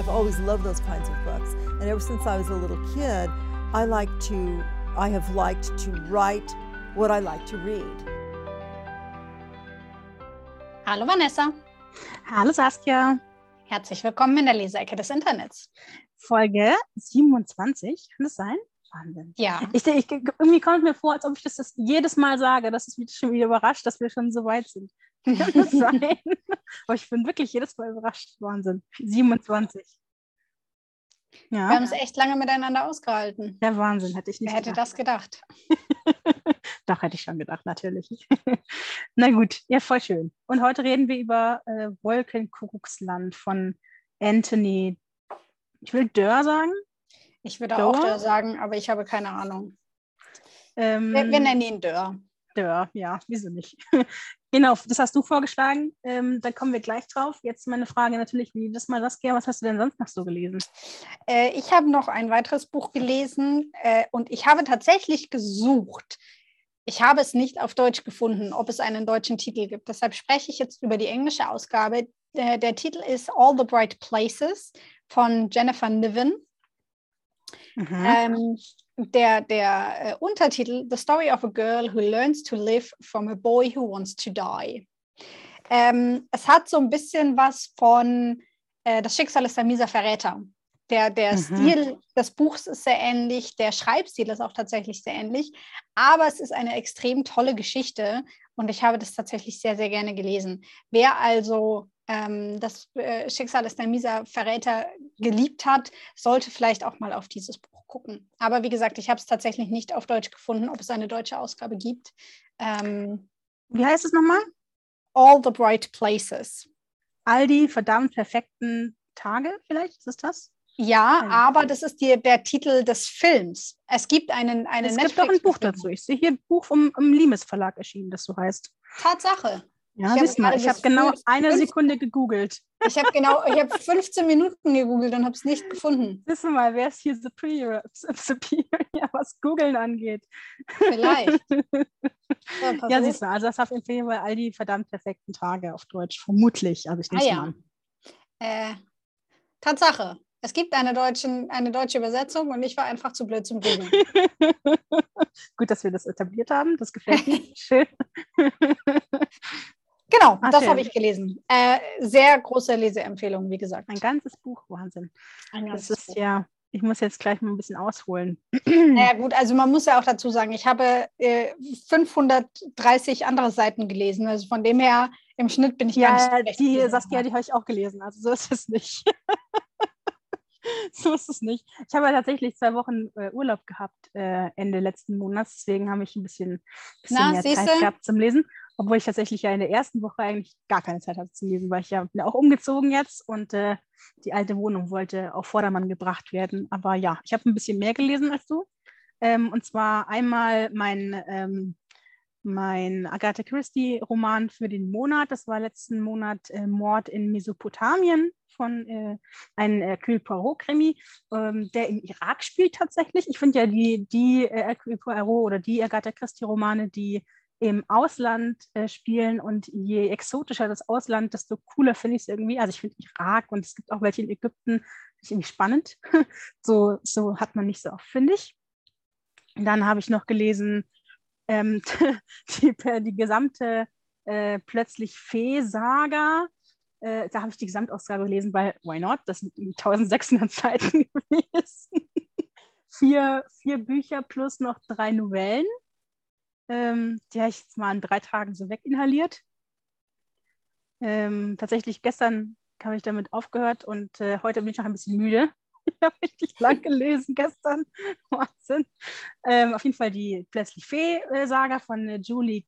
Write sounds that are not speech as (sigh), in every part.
I've always loved those kinds of books. And ever since I was a little kid, I like to, I have liked to write what I like to read. Hallo Vanessa. Hallo Saskia. Herzlich willkommen in der Leseecke des Internets. Folge 27, kann das sein? Wahnsinn. Ja. Ich, ich, irgendwie kommt mir vor, als ob ich das, das jedes Mal sage, dass es mich schon wieder überrascht, dass wir schon so weit sind. Kann das sein? (laughs) Aber ich bin wirklich jedes Mal überrascht. Wahnsinn. 27. Ja. Wir haben es echt lange miteinander ausgehalten. Der Wahnsinn, hätte ich nicht Wer hätte gedacht. das gedacht? (laughs) Doch, hätte ich schon gedacht, natürlich. (laughs) Na gut, ja, voll schön. Und heute reden wir über äh, Wolkenkuckucksland von Anthony, ich will Dörr sagen. Ich würde Dörr? auch Dörr sagen, aber ich habe keine Ahnung. Ähm, Wir, wir nennen ihn Dörr. Dörr, ja, wieso nicht? (laughs) genau, das hast du vorgeschlagen. Ähm, da kommen wir gleich drauf. Jetzt meine Frage natürlich, wie das mal Saskia, was hast du denn sonst noch so gelesen? Äh, ich habe noch ein weiteres Buch gelesen äh, und ich habe tatsächlich gesucht. Ich habe es nicht auf Deutsch gefunden, ob es einen deutschen Titel gibt. Deshalb spreche ich jetzt über die englische Ausgabe. Der, der Titel ist All the Bright Places von Jennifer Niven. Mhm. Ähm, der der äh, Untertitel The Story of a Girl Who Learns to Live from a Boy Who Wants to Die. Ähm, es hat so ein bisschen was von äh, Das Schicksal ist ein mieser Verräter. Der, der Mhm. Stil des Buchs ist sehr ähnlich, der Schreibstil ist auch tatsächlich sehr ähnlich, aber es ist eine extrem tolle Geschichte und ich habe das tatsächlich sehr, sehr gerne gelesen. Wer also ähm, das äh, Schicksal ist ein mieser Verräter geliebt hat, sollte vielleicht auch mal auf dieses Buch gucken. Aber wie gesagt, ich habe es tatsächlich nicht auf Deutsch gefunden, ob es eine deutsche Ausgabe gibt. Ähm, Wie heißt es nochmal? All the Bright Places. All die verdammt perfekten Tage, vielleicht ist es das? Ja, Ein- aber das ist die, der Titel des Films. Es gibt einen, einen es gibt doch ein Buch dazu. Ich sehe hier ein Buch vom im Limes Verlag erschienen, das so heißt. Tatsache. Ja, Ich habe genau eine Sekunde gegoogelt. Ich habe genau, ich habe 15 Minuten gegoogelt und habe es nicht gefunden. (laughs) Du mal, wer ist hier superior, (laughs) superior was Googeln angeht? Vielleicht. (laughs) Ja, Ja, siehst du, also das auf jeden Fall all die verdammt perfekten Tage auf Deutsch, vermutlich. Also ich Ah nehme ja. Äh, Tatsache. Es gibt eine, deutschen, eine deutsche Übersetzung und ich war einfach zu blöd zum Googeln. Gut, dass wir das etabliert haben. Das gefällt mir. Schön. Genau, Ah, das habe ich gelesen. Äh, sehr große Leseempfehlung, wie gesagt. Ein ganzes Buch, Wahnsinn. Ein Das ganzes ist Buch. ja, ich muss jetzt gleich mal ein bisschen ausholen. (clears throat) Naja, gut, also man muss ja auch dazu sagen, ich habe äh, 530 andere Seiten gelesen. Also von dem her, im Schnitt bin ich gar nicht Ja, die. Saskia, die habe ich auch gelesen. Also so ist es nicht. (laughs) so ist es nicht. Ich habe ja tatsächlich zwei Wochen äh, Urlaub gehabt äh, Ende letzten Monats, deswegen habe ich ein bisschen, bisschen Na, mehr? Zeit gehabt zum Lesen. Obwohl ich tatsächlich ja in der ersten Woche eigentlich gar keine Zeit hatte zum Lesen, weil ich ja bin auch umgezogen jetzt und äh, die alte Wohnung wollte auf Vordermann gebracht werden. Aber ja, ich habe ein bisschen mehr gelesen als du. Ähm, und zwar einmal mein, ähm, mein Agatha Christie-Roman für den Monat. Das war letzten Monat äh, Mord in Mesopotamien von äh, einem Hercule Poirot-Krimi, ähm, der im Irak spielt tatsächlich. Ich finde ja die, die äh, Hercule Poirot oder die Agatha Christie-Romane, die im Ausland äh, spielen und je exotischer das Ausland, desto cooler finde ich es irgendwie. Also ich finde Irak und es gibt auch welche in Ägypten, finde ich irgendwie spannend. (laughs) so, so hat man nicht so oft, finde ich. Dann habe ich noch gelesen, ähm, (laughs) die, die gesamte äh, plötzlich Fee-Saga. Äh, da habe ich die Gesamtausgabe gelesen, weil why not? Das sind 1600 (laughs) Seiten gewesen. vier, vier Bücher plus noch drei Novellen. Ähm, die habe ich jetzt mal in drei Tagen so weginhaliert. Ähm, tatsächlich gestern habe ich damit aufgehört und äh, heute bin ich noch ein bisschen müde. (laughs) Ich habe richtig lang gelesen gestern. (laughs) Wahnsinn. Ähm, auf jeden Fall die Plötzlich Fee-Saga von äh, Julie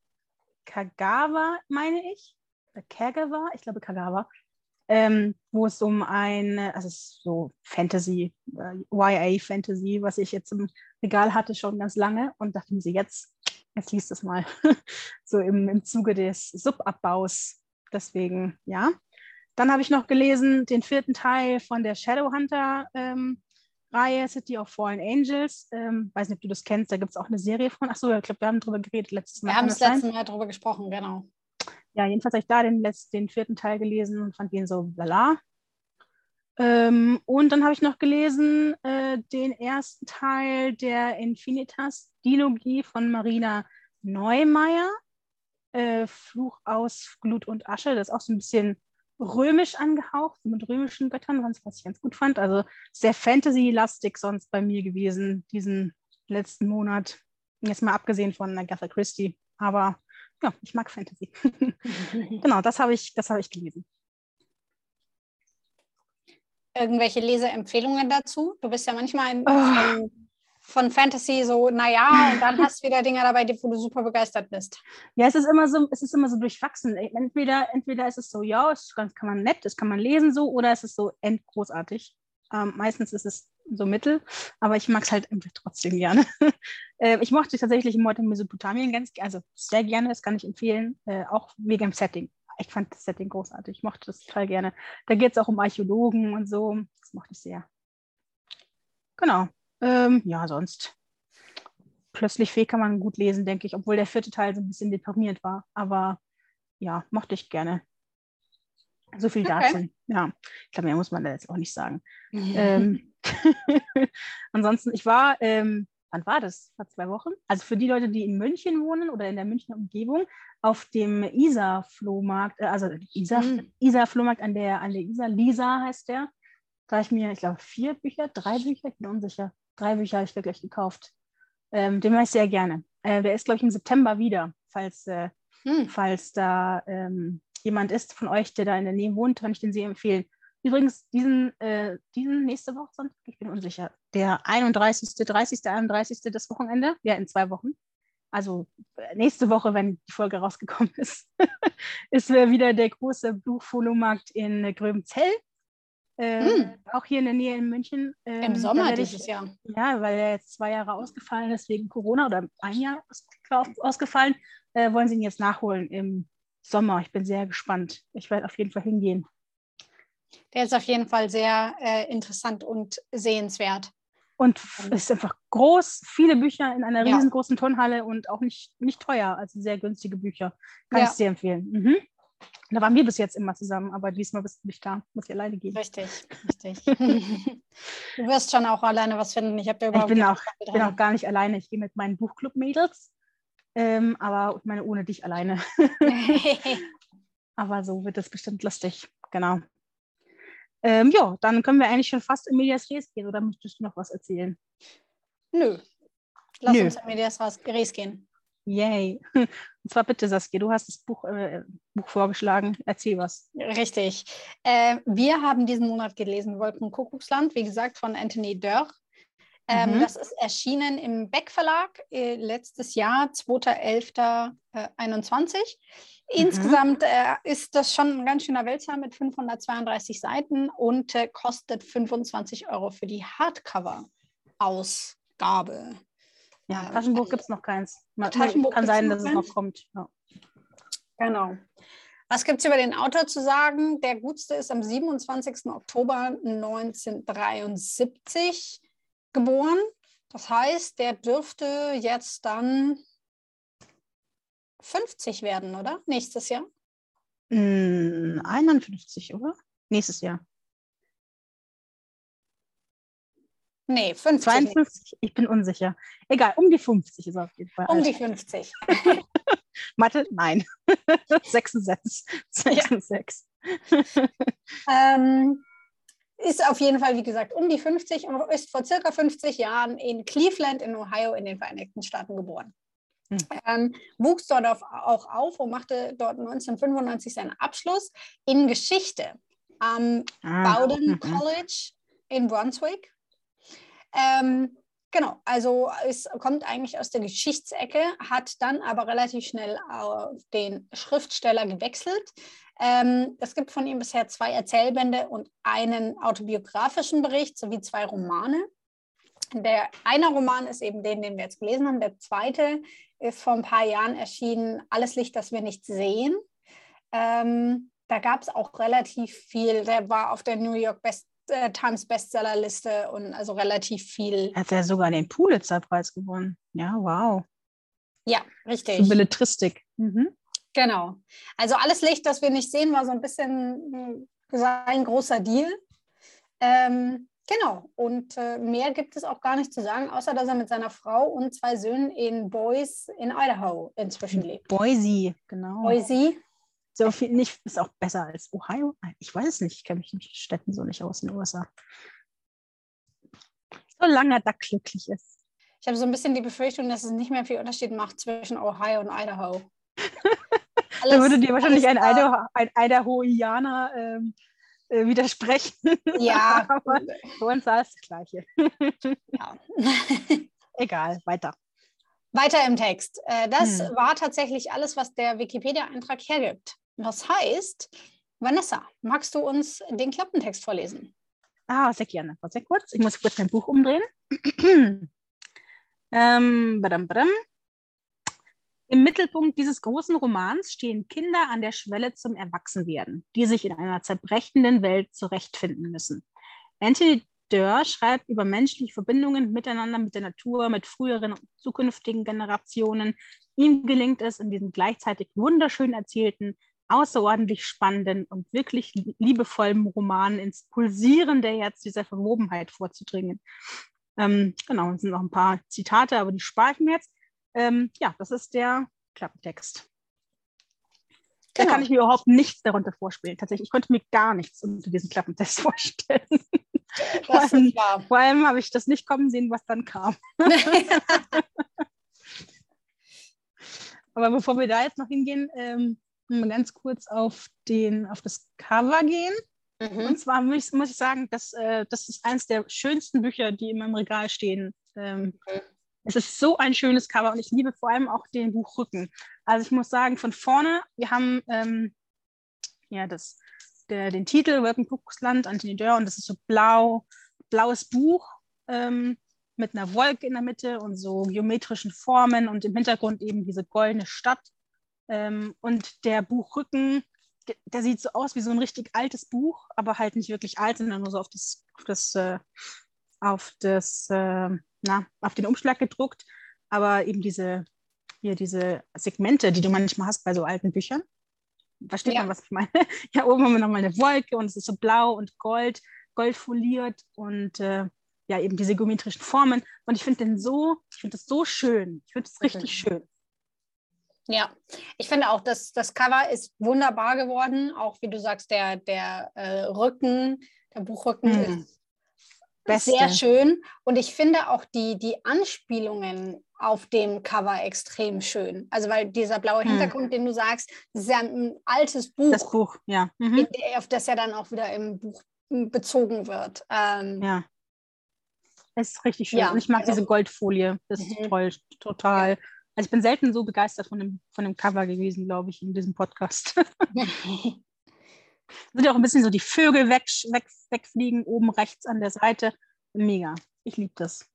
Kagawa, meine ich. Oder Kagawa, ich glaube Kagawa. Ähm, wo es um ein, also es ist so Fantasy, äh, YA-Fantasy, was ich jetzt im Regal hatte schon ganz lange und dachte mir jetzt, jetzt liest es mal. (laughs) so im, im Zuge des Subabbaus. Deswegen, ja. Dann habe ich noch gelesen den vierten Teil von der Shadowhunter ähm, Reihe City of Fallen Angels. Ähm, weiß nicht, ob du das kennst, da gibt es auch eine Serie von. Achso, ich glaube, wir haben darüber geredet letztes Mal. Wir haben das letzte Mal darüber gesprochen, genau. Ja, jedenfalls habe ich da den, letzten, den vierten Teil gelesen und fand den so lala. Ähm, und dann habe ich noch gelesen äh, den ersten Teil der Infinitas-Dilogie von Marina Neumeier. Äh, Fluch aus Glut und Asche. Das ist auch so ein bisschen römisch angehaucht, mit römischen Göttern, was ich ganz gut fand. Also sehr Fantasy-lastig sonst bei mir gewesen, diesen letzten Monat. Jetzt mal abgesehen von Agatha Christie. Aber ja, ich mag Fantasy. (laughs) genau, das habe ich, hab ich gelesen. Irgendwelche Leseempfehlungen dazu? Du bist ja manchmal oh. von, von, Fantasy so, naja, und dann hast du wieder Dinge dabei, wo du super begeistert bist. Ja, es ist immer so, es ist immer so durchwachsen. Entweder, entweder ist es so, ja, es kann man nett, das kann man lesen so, oder es ist so endgroßartig. Ähm, meistens ist es so mittel, aber ich mag es halt trotzdem gerne. (laughs) äh, ich mochte tatsächlich Mord in Mesopotamien ganz, also sehr gerne, das kann ich empfehlen, äh, auch wegen dem Setting. Ich fand das Setting großartig, ich mochte das total gerne. Da geht es auch um Archäologen und so, das mochte ich sehr. Genau. Ähm, ja, sonst. Plötzlich Fee kann man gut lesen, denke ich, obwohl der vierte Teil so ein bisschen deprimiert war. Aber ja, mochte ich gerne. So viel okay. dazu. Ja, ich glaube, mehr muss man da jetzt auch nicht sagen. (laughs) ähm, (laughs) ansonsten, ich war, ähm, wann war das? Vor zwei Wochen? Also für die Leute, die in München wohnen oder in der Münchner Umgebung, auf dem Isar-Flohmarkt, äh, also Isar, mhm. Isar-Flohmarkt an der, an der Isar, Lisa heißt der. Da habe ich mir, ich glaube, vier Bücher, drei Bücher, ich bin unsicher. Drei Bücher habe ich wirklich gekauft. Ähm, den mache ich sehr gerne. Äh, der ist, glaube ich, im September wieder, falls, äh, mhm. falls da ähm, jemand ist von euch, der da in der Nähe wohnt, kann ich den sehr empfehlen. Übrigens, diesen, äh, diesen nächste Woche Sonntag, ich bin unsicher, der 31., 30., 31. das Wochenende, ja, in zwei Wochen. Also äh, nächste Woche, wenn die Folge rausgekommen ist, (laughs) ist wieder der große Buchfolomarkt in äh, Gröbenzell. Äh, hm. Auch hier in der Nähe in München. Ähm, Im Sommer dieses ich, Jahr. Ja, weil er jetzt zwei Jahre ausgefallen ist wegen Corona oder ein Jahr ausgefallen, äh, wollen sie ihn jetzt nachholen im Sommer. Ich bin sehr gespannt. Ich werde auf jeden Fall hingehen. Der ist auf jeden Fall sehr äh, interessant und sehenswert. Und ist einfach groß, viele Bücher in einer riesengroßen Turnhalle und auch nicht, nicht teuer, also sehr günstige Bücher. Kann ja. ich sehr empfehlen. Mhm. Da waren wir bis jetzt immer zusammen, aber diesmal bist du nicht da, muss ich alleine gehen. Richtig, richtig. (laughs) du wirst schon auch alleine was finden. Ich, ich bin, auch, bin auch gar nicht alleine. Ich gehe mit meinen Buchclub-Mädels ähm, aber ich meine, ohne dich alleine. (laughs) (laughs) aber so wird es bestimmt lustig. Genau. Ähm, ja, dann können wir eigentlich schon fast in Medias Res gehen. Oder möchtest du noch was erzählen? Nö. Lass Nö. uns in Medias Res gehen. Yay. (laughs) Und zwar bitte, Saskia, du hast das Buch, äh, Buch vorgeschlagen. Erzähl was. Richtig. Äh, wir haben diesen Monat gelesen Wolkenkuckucksland, wie gesagt, von Anthony Dörr. Ähm, mhm. Das ist erschienen im Beck Verlag äh, letztes Jahr, 2.11.21. Äh, mhm. Insgesamt äh, ist das schon ein ganz schöner Wälzer mit 532 Seiten und äh, kostet 25 Euro für die Hardcover-Ausgabe. Ja, Taschenbuch gibt es noch keins. Man, Taschenbuch kann sein, dass es noch kommt. Ja. Genau. Was gibt es über den Autor zu sagen? Der Gutste ist am 27. Oktober 1973 geboren. Das heißt, der dürfte jetzt dann 50 werden, oder? Nächstes Jahr? Mm, 51, oder? Nächstes Jahr. Nee, 50. 52, ich bin unsicher. Egal, um die 50 ist auf jeden Fall. Um alt. die 50. (laughs) Mathe? Nein. (laughs) 66. 66. Ja. ähm, ist auf jeden Fall, wie gesagt, um die 50 und ist vor circa 50 Jahren in Cleveland in Ohio in den Vereinigten Staaten geboren. Hm. Ähm, wuchs dort auf, auch auf und machte dort 1995 seinen Abschluss in Geschichte am ah. Bowdoin mhm. College in Brunswick. Ähm, genau, also es kommt eigentlich aus der Geschichtsecke, hat dann aber relativ schnell auf den Schriftsteller gewechselt, ähm, es gibt von ihm bisher zwei Erzählbände und einen autobiografischen Bericht sowie zwei Romane. Der eine Roman ist eben den, den wir jetzt gelesen haben. Der zweite ist vor ein paar Jahren erschienen, Alles Licht, das wir nicht sehen. Ähm, da gab es auch relativ viel. Der war auf der New York Best, äh, Times Bestsellerliste und also relativ viel. Hat er sogar den Pulitzer-Preis gewonnen. Ja, wow. Ja, richtig. Für Belletristik. Mhm. Genau. Also alles Licht, das wir nicht sehen, war so ein bisschen hm, ein großer Deal. Ähm, genau, und äh, mehr gibt es auch gar nicht zu sagen, außer dass er mit seiner Frau und zwei Söhnen in Boise in Idaho inzwischen lebt. Boise, genau. Boise. So viel nicht, ist auch besser als Ohio. Ich weiß es nicht, ich kenne mich in Städten so nicht aus in den USA. Solange er da glücklich ist. Ich habe so ein bisschen die Befürchtung, dass es nicht mehr viel Unterschied macht zwischen Ohio und Idaho. (laughs) da würde dir wahrscheinlich ein, Idaho, ein Idahoianer ähm, äh, widersprechen. (laughs) Ja. Aber für uns war es das Gleiche. (laughs) ja. (laughs) Egal, weiter. Weiter im Text. Äh, das Hm. war tatsächlich alles, was der Wikipedia-Eintrag hergibt. Das heißt, Vanessa, magst du uns den Klappentext vorlesen? Ah, sehr gerne. Warte Sehr kurz. Ich muss kurz mein Buch umdrehen. (clears throat) ähm, badam, badam. Im Mittelpunkt dieses großen Romans stehen Kinder an der Schwelle zum Erwachsenwerden, die sich in einer zerbrechenden Welt zurechtfinden müssen. Anthony Doerr schreibt über menschliche Verbindungen miteinander, mit der Natur, mit früheren und zukünftigen Generationen. Ihm gelingt es, in diesem gleichzeitig wunderschön erzählten, außerordentlich spannenden und wirklich liebevollen Roman ins pulsierende Herz dieser Verwobenheit vorzudringen. Ähm, genau, es sind noch ein paar Zitate, aber die spare ich mir jetzt. Ähm, ja, das ist der Klappentext. Da Genau. kann ich mir überhaupt nichts darunter vorspielen. Tatsächlich, ich konnte mir gar nichts unter diesem Klappentext (laughs) vorstellen. Vor allem-. Vor allem habe ich das nicht kommen sehen, was dann kam. (laughs) Aber bevor wir da jetzt noch hingehen, ähm, mal ganz kurz auf, den, auf das Cover gehen. mhm. Und zwar muss, muss ich sagen, dass, äh, das ist eines der schönsten Bücher, die in meinem Regal stehen. Ähm, Mhm. Es ist so ein schönes Cover und ich liebe vor allem auch den Buchrücken. Also ich muss sagen, von vorne, wir haben ähm, ja das, der, den Titel Wolkenkuckucksland, Anthony Dörr, und das ist so blau, blaues Buch ähm, mit einer Wolke in der Mitte und so geometrischen Formen und im Hintergrund eben diese goldene Stadt. Ähm, und der Buchrücken, der, der sieht so aus wie so ein richtig altes Buch, aber halt nicht wirklich alt, sondern nur so auf das, auf das, äh, auf das, äh, na, auf den Umschlag gedruckt. Aber eben diese, hier diese Segmente, die du manchmal hast bei so alten Büchern. Versteht Ja. man, was ich meine? (laughs) Ja, oben haben wir nochmal eine Wolke und es ist so blau und gold, goldfoliert und äh, ja, eben diese geometrischen Formen. Und ich finde den so, ich finde das so schön. Ich finde es richtig schön. Ja, ich finde auch, dass das Cover ist wunderbar geworden. Auch wie du sagst, der, der äh, Rücken, der Buchrücken Mhm. ist Beste. sehr schön. Und ich finde auch die, die Anspielungen auf dem Cover extrem schön. Also weil dieser blaue Mhm. Hintergrund, den du sagst, das ist ja ein altes Buch, Das Buch, ja. Mhm. auf das ja dann auch wieder im Buch bezogen wird. Ähm, Ja. Es ist richtig schön. Ja, und ich mag also- diese Goldfolie. Das ist Mhm. toll, total. Also ich bin selten so begeistert von dem, von dem Cover gewesen, glaube ich, in diesem Podcast. (laughs) (laughs) sind ja auch ein bisschen so die Vögel weg, weg, wegfliegen, oben rechts an der Seite. Mega. Ich liebe das.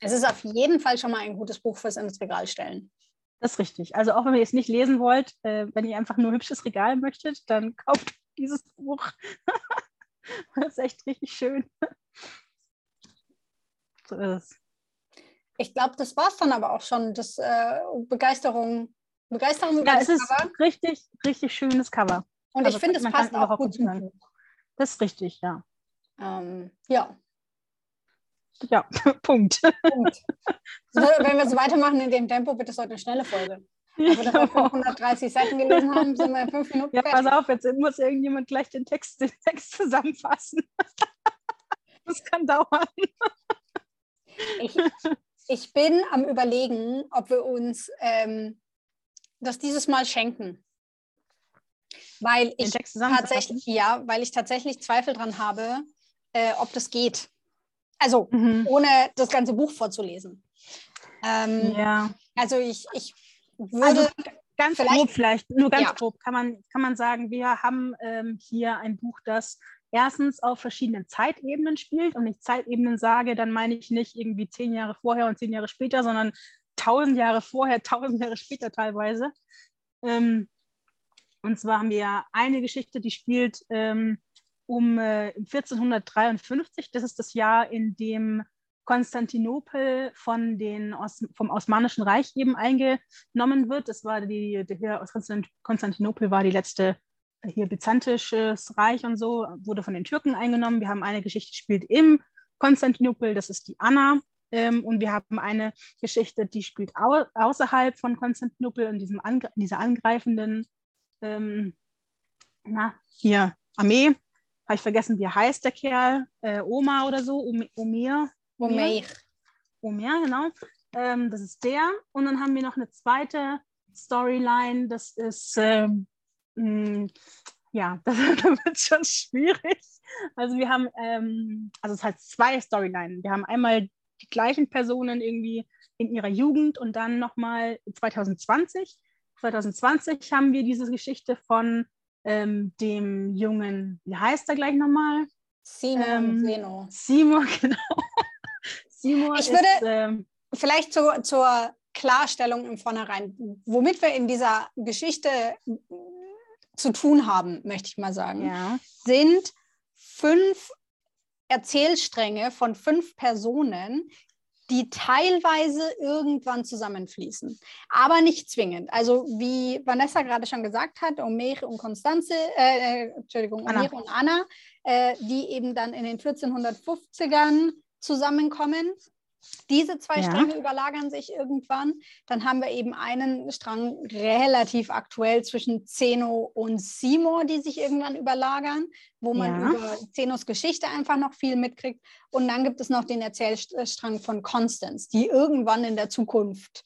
es ist auf jeden Fall schon mal ein gutes Buch fürs ins Regal stellen. Das ist richtig. Also auch wenn ihr es nicht lesen wollt, äh, wenn ihr einfach nur ein hübsches Regal möchtet, dann kauft dieses Buch. (laughs) das ist echt richtig schön. (laughs) So ist es. Ich glaube, das war es dann aber auch schon. Das äh, Begeisterung, Begeisterung Ja, das es ist ein richtig, richtig schönes Cover. Und also ich finde, es passt auch gut zum. Buch. Das ist richtig, ja. Ähm, ja, Ja, (laughs) Punkt. Punkt. so, wenn wir so weitermachen in dem Tempo, wird es heute eine schnelle Folge. Wenn wir das auf 530 Seiten gelesen haben, sind wir in fünf Minuten Ja, pass auf, jetzt muss irgendjemand gleich den Text, den Text zusammenfassen. (laughs) Das kann dauern. Ich, ich bin am überlegen, ob wir uns ähm, das dieses Mal schenken. Weil ich tatsächlich, ja, weil ich tatsächlich Zweifel dran habe, äh, ob das geht. Also Mhm. ohne das ganze Buch vorzulesen. Ähm, Ja, Also ich, ich würde, also ganz vielleicht- grob vielleicht, nur ganz Ja. grob kann man, kann man sagen, wir haben ähm, hier ein Buch, das erstens auf verschiedenen Zeitebenen spielt. Und wenn ich Zeitebenen sage, dann meine ich nicht irgendwie zehn Jahre vorher und zehn Jahre später, sondern tausend Jahre vorher, (laughs) tausend Jahre später teilweise. Ähm, und zwar haben wir eine Geschichte, die spielt ähm, um äh, 1453. Das ist das Jahr, in dem Konstantinopel von den Os vom Osmanischen Reich eben eingenommen wird. Das war die, der, Konstantinopel war die letzte hier byzantisches Reich und so, wurde von den Türken eingenommen. Wir haben eine Geschichte, die spielt im Konstantinopel, das ist die Anna. Ähm, und wir haben eine Geschichte, die spielt au außerhalb von Konstantinopel in, diesem Angr dieser angreifenden ähm, na, hier Armee. Habe ich vergessen, wie heißt der Kerl? Äh, Oma oder so? Omer? Omer. Omer, genau. Ähm, das ist der. Und dann haben wir noch eine zweite Storyline. Das ist, ähm, mh, ja, (laughs) das, wird schon schwierig. Also wir haben, ähm, also es heißt zwei Storylines. Wir haben einmal die gleichen Personen irgendwie in ihrer Jugend und dann nochmal 2020. 2020 haben wir diese Geschichte von ähm, dem Jungen, wie heißt er gleich nochmal? Simon ähm, Seno. Simon, (laughs) genau. Simon ich würde ähm, vielleicht zu, zur Klarstellung im Vornherein, womit wir in dieser Geschichte zu tun haben, möchte ich mal sagen, ja. sind fünf Erzählstränge von fünf Personen, die teilweise irgendwann zusammenfließen, aber nicht zwingend. Also wie Vanessa gerade schon gesagt hat, Omer und Constanze, äh, äh Entschuldigung, Anna. Omer und Anna, äh, die eben dann in den 1450ern zusammenkommen diese zwei ja. Stränge überlagern sich irgendwann. Dann haben wir eben einen Strang relativ aktuell zwischen Zeno und Seymour, die sich irgendwann überlagern, wo man ja. über Zenos Geschichte einfach noch viel mitkriegt. Und dann gibt es noch den Erzählstrang von Constance, die irgendwann in der Zukunft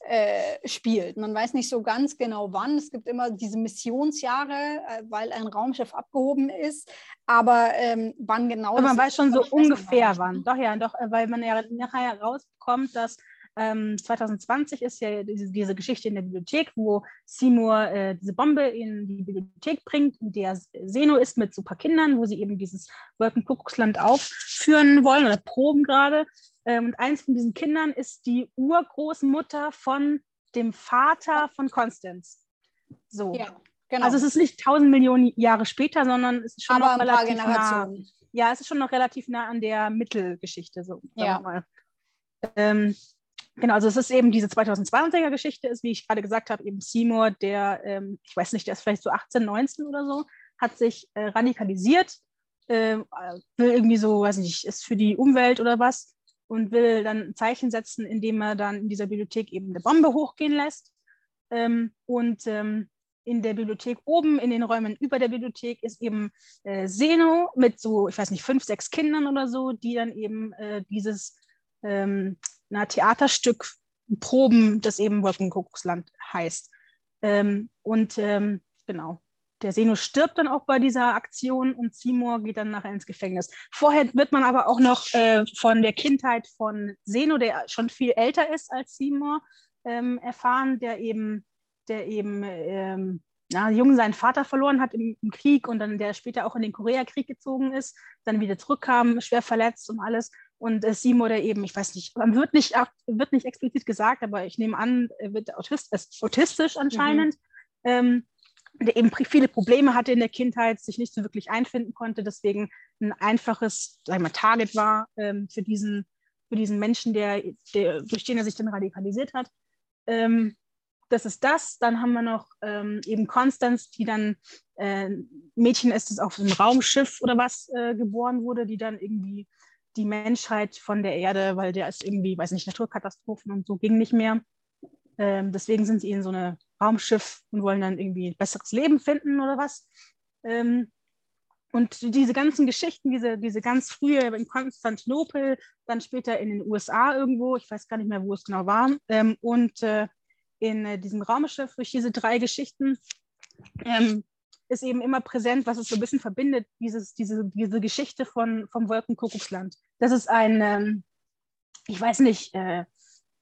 äh, spielt. Man weiß nicht so ganz genau wann. Es gibt immer diese Missionsjahre, äh, weil ein Raumschiff abgehoben ist. Aber ähm, wann genau? Aber man weiß schon so ungefähr wann. Doch, ja, doch, äh, weil man ja nachher herausbekommt, dass ähm, 2020 ist ja diese, Geschichte in der Bibliothek, wo Seymour äh, diese Bombe in die Bibliothek bringt, in der Seno ist mit so paar Kindern, wo sie eben dieses Wolkenkuckucksland aufführen wollen oder proben gerade. Ähm, und eins von diesen Kindern ist die Urgroßmutter von dem Vater von Constance. So. Ja, genau. Also es ist nicht tausend Millionen Jahre später, sondern es ist schon Aber noch relativ nah. Ja, es ist schon noch relativ nah an der Mittelgeschichte. So, ja. Ähm, Genau, also es ist eben diese 2020er Geschichte, ist, wie ich gerade gesagt habe, eben Seymour, der, ähm, ich weiß nicht, der ist vielleicht so 18, 19 oder so, hat sich äh, radikalisiert, äh, will irgendwie so, weiß nicht, ist für die Umwelt oder was und will dann ein Zeichen setzen, indem er dann in dieser Bibliothek eben eine Bombe hochgehen lässt. Ähm, und ähm, in der Bibliothek oben, in den Räumen über der Bibliothek, ist eben äh, Seno mit so, ich weiß nicht, fünf, sechs Kindern oder so, die dann eben äh, dieses ähm, na, Theaterstück proben, das eben Wolkenkuckucksland heißt. Ähm, und ähm, genau, der Seno stirbt dann auch bei dieser Aktion und Seymour geht dann nachher ins Gefängnis. Vorher wird man aber auch noch äh, von der Kindheit von Seno, der schon viel älter ist als Seymour, ähm, erfahren, der eben, der eben ähm, na, jung seinen Vater verloren hat im, im, Krieg und dann der später auch in den Koreakrieg gezogen ist, dann wieder zurückkam, schwer verletzt und alles. Und äh, Seymour, der eben, ich weiß nicht, wird nicht, wird nicht explizit gesagt, aber ich nehme an, er wird autist, ist autistisch anscheinend. Mhm. Ähm, der eben viele Probleme hatte in der Kindheit, sich nicht so wirklich einfinden konnte, deswegen ein einfaches sagen wir, Target war ähm, für, diesen, für diesen Menschen, der, der, durch den er sich dann radikalisiert hat. Ähm, das ist das. Dann haben wir noch ähm, eben Constance, die dann äh, Mädchen ist, das auf einem Raumschiff oder was äh, geboren wurde, die dann irgendwie die Menschheit von der Erde, weil der ist irgendwie, weiß nicht, Naturkatastrophen und so ging nicht mehr. Ähm, deswegen sind sie in so einem Raumschiff und wollen dann irgendwie ein besseres Leben finden oder was. Ähm, und diese ganzen Geschichten, diese, diese ganz frühe in Konstantinopel, dann später in den USA irgendwo, ich weiß gar nicht mehr, wo es genau war, ähm, und äh, in äh, diesem Raumschiff durch diese drei Geschichten ähm, ist eben immer präsent, was es so ein bisschen verbindet, dieses, diese, diese Geschichte von, vom Wolkenkuckucksland. Das ist ein, ähm, ich weiß nicht, äh,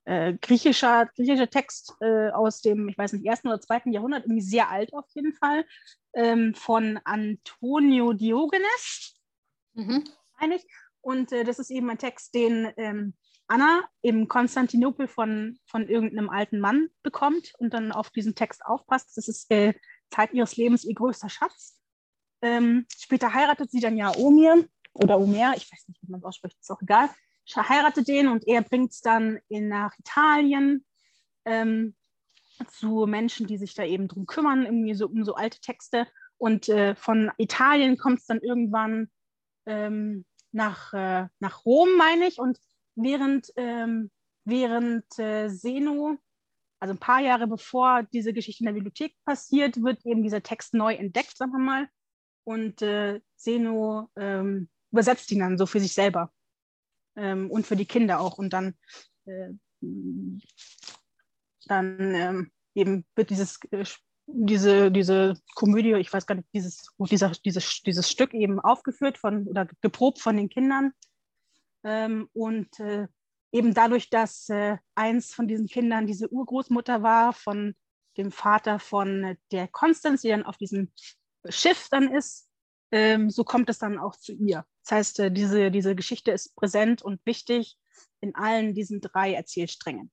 äh, griechischer, griechischer Text äh, aus dem, ich weiß nicht, ersten oder zweiten Jahrhundert, irgendwie sehr alt auf jeden Fall, ähm, von Antonio Diogenes, mhm. meine ich. Und äh, das ist eben ein Text, den ähm, Anna im Konstantinopel von, von irgendeinem alten Mann bekommt und dann auf diesen Text aufpasst. Das ist äh, Zeit ihres Lebens ihr größter Schatz. Ähm, später heiratet sie dann ja Omir oder Omer, ich weiß nicht, wie man es ausspricht, ist auch egal. Heiratet den und er bringt es dann in, nach Italien ähm, zu Menschen, die sich da eben drum kümmern, irgendwie so um so alte Texte Und äh, von Italien kommt es dann irgendwann ähm, nach, äh, nach Rom, meine ich. Und während, ähm, während äh, Seno, also ein paar Jahre bevor diese Geschichte in der Bibliothek passiert, wird eben dieser Text neu entdeckt, sagen wir mal. Und äh, Seno ähm, übersetzt ihn dann so für sich selber ähm, und für die Kinder auch. Und dann, äh, dann ähm, eben wird dieses äh, diese, diese Komödie, ich weiß gar nicht, dieses, dieser, dieses, dieses Stück eben aufgeführt von oder geprobt von den Kindern. Ähm, und äh, eben dadurch, dass äh, eins von diesen Kindern diese Urgroßmutter war von dem Vater von der Konstanz, die dann auf diesem Schiff dann ist, ähm, so kommt es dann auch zu ihr. Das heißt, äh, diese, diese Geschichte ist präsent und wichtig in allen diesen drei Erzählsträngen.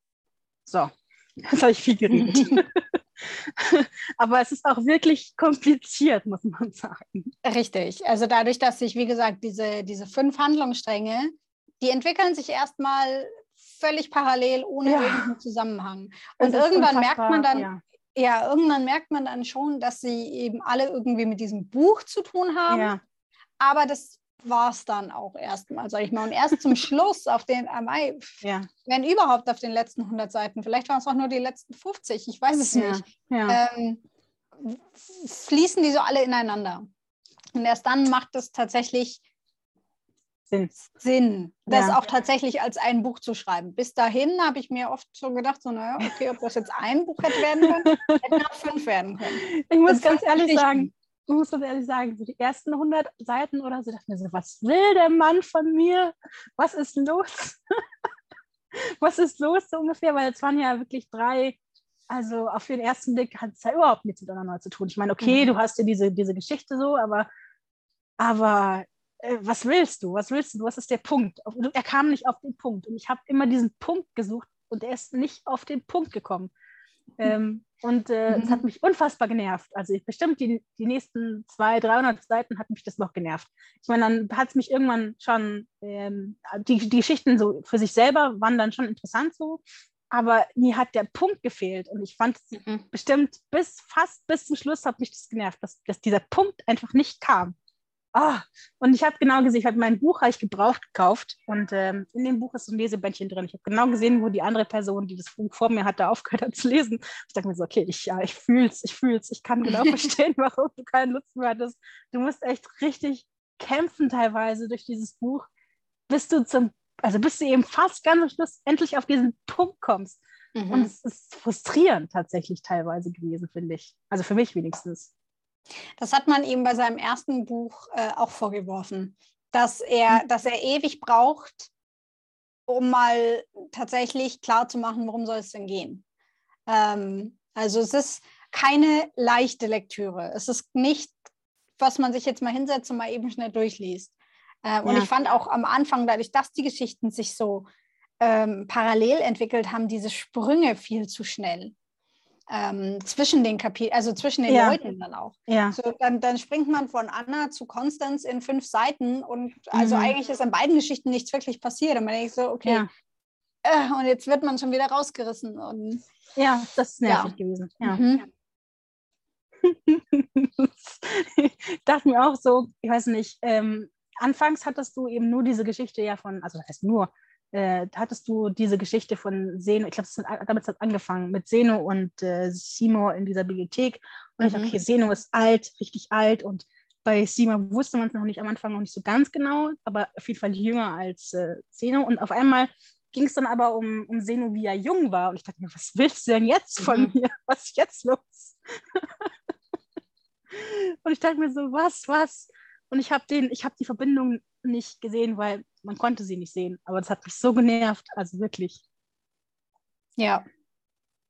So, (laughs) jetzt habe ich viel geredet. (laughs) Aber es ist auch wirklich kompliziert, muss man sagen. Richtig. Also dadurch, dass sich, wie gesagt, diese, diese fünf Handlungsstränge, die entwickeln sich erstmal völlig parallel, ohne ja. irgendeinen Zusammenhang. Und irgendwann merkt man dann, ja. ja. irgendwann merkt man dann schon, dass sie eben alle irgendwie mit diesem Buch zu tun haben. Ja. Aber das war es dann auch erstmal, sage ich mal. Und erst zum Schluss, auf den, äh, ja. wenn überhaupt auf den letzten 100 Seiten, vielleicht waren es auch nur die letzten 50, ich weiß es ja. nicht, ja. Ähm, fließen die so alle ineinander. Und erst dann macht es tatsächlich Sinn, Sinn das auch tatsächlich als ein Buch zu schreiben. Bis dahin habe ich mir oft so gedacht, so, naja, okay, ob das jetzt ein Buch hätte werden können, hätte auch fünf werden können. Ich muss ganz ehrlich sagen, ich muss das ehrlich sagen, so die ersten 100 Seiten oder so, dachte mir so, was will der Mann von mir? Was ist los? (laughs) was ist los so ungefähr? Weil es waren ja wirklich drei, also auf den ersten Blick hat es ja überhaupt nichts miteinander zu tun. Ich meine, okay, mhm. du hast ja diese, diese Geschichte so, aber, aber äh, was willst du? Was willst du? Was ist der Punkt? Er kam nicht auf den Punkt und ich habe immer diesen Punkt gesucht und er ist nicht auf den Punkt gekommen. Ähm, und äh, mhm. es hat mich unfassbar genervt. Also ich, bestimmt die, die nächsten 200, 300 Seiten hat mich das noch genervt. Ich meine, dann hat es mich irgendwann schon, ähm, die, die Geschichten so für sich selber waren dann schon interessant so, aber mir hat der Punkt gefehlt und ich fand mhm. bestimmt bis fast bis zum Schluss hat mich das genervt, dass, dass dieser Punkt einfach nicht kam. Ah, und ich habe genau gesehen, ich habe mein Buch ich gebraucht gekauft und ähm, in dem Buch ist so ein Lesebändchen drin. Ich habe genau gesehen, wo die andere Person, die das Buch vor mir hatte, aufgehört hat zu lesen. Ich dachte mir so, okay, ich, ja, ich fühl's, ich fühl's, ich kann genau (laughs) verstehen, warum du keinen Nutzen mehr hattest. Du musst echt richtig kämpfen teilweise durch dieses Buch, bis du zum, also bis du eben fast ganz am Schluss endlich auf diesen Punkt kommst. Mhm. Und es ist frustrierend tatsächlich teilweise gewesen, finde ich. Also für mich wenigstens. Das hat man ihm bei seinem ersten Buch äh, auch vorgeworfen, dass er, mhm. dass er ewig braucht, um mal tatsächlich klar zu machen, worum soll es denn gehen. Ähm, also es ist keine leichte Lektüre. Es ist nicht, was man sich jetzt mal hinsetzt und mal eben schnell durchliest. Äh, und ja. ich fand auch am Anfang, dadurch, dass die Geschichten sich so ähm, parallel entwickelt haben, diese Sprünge viel zu schnell ähm, zwischen den Kapiteln, also zwischen den ja. Leuten dann auch. Ja. So, dann, dann springt man von Anna zu Konstanz in fünf Seiten und also mhm. eigentlich ist an beiden Geschichten nichts wirklich passiert. Und man denkt so, okay, ja. äh, und jetzt wird man schon wieder rausgerissen. Und, ja, das ist nervig gewesen. Mhm. ich (laughs) dachte mir auch so, ich weiß nicht, ähm, anfangs hattest du eben nur diese Geschichte ja von, also das heißt nur, äh, hattest du diese Geschichte von Seno, ich glaube, damit hat angefangen, mit Seno und äh, Simo in dieser Bibliothek. Und mhm. ich dachte, okay, Seno ist alt, richtig alt und bei Sima wusste man es noch nicht am Anfang noch nicht so ganz genau, aber auf jeden Fall jünger als äh, Seno. Und auf einmal ging es dann aber um, um Seno, wie er jung war. Und ich dachte mir, was willst du denn jetzt von mhm. mir? (laughs) Was ist jetzt los? (laughs) und ich dachte mir so, was, was? Und ich habe den, ich habe die Verbindung nicht gesehen, weil man konnte sie nicht sehen. Aber das hat mich so genervt, also wirklich. Ja.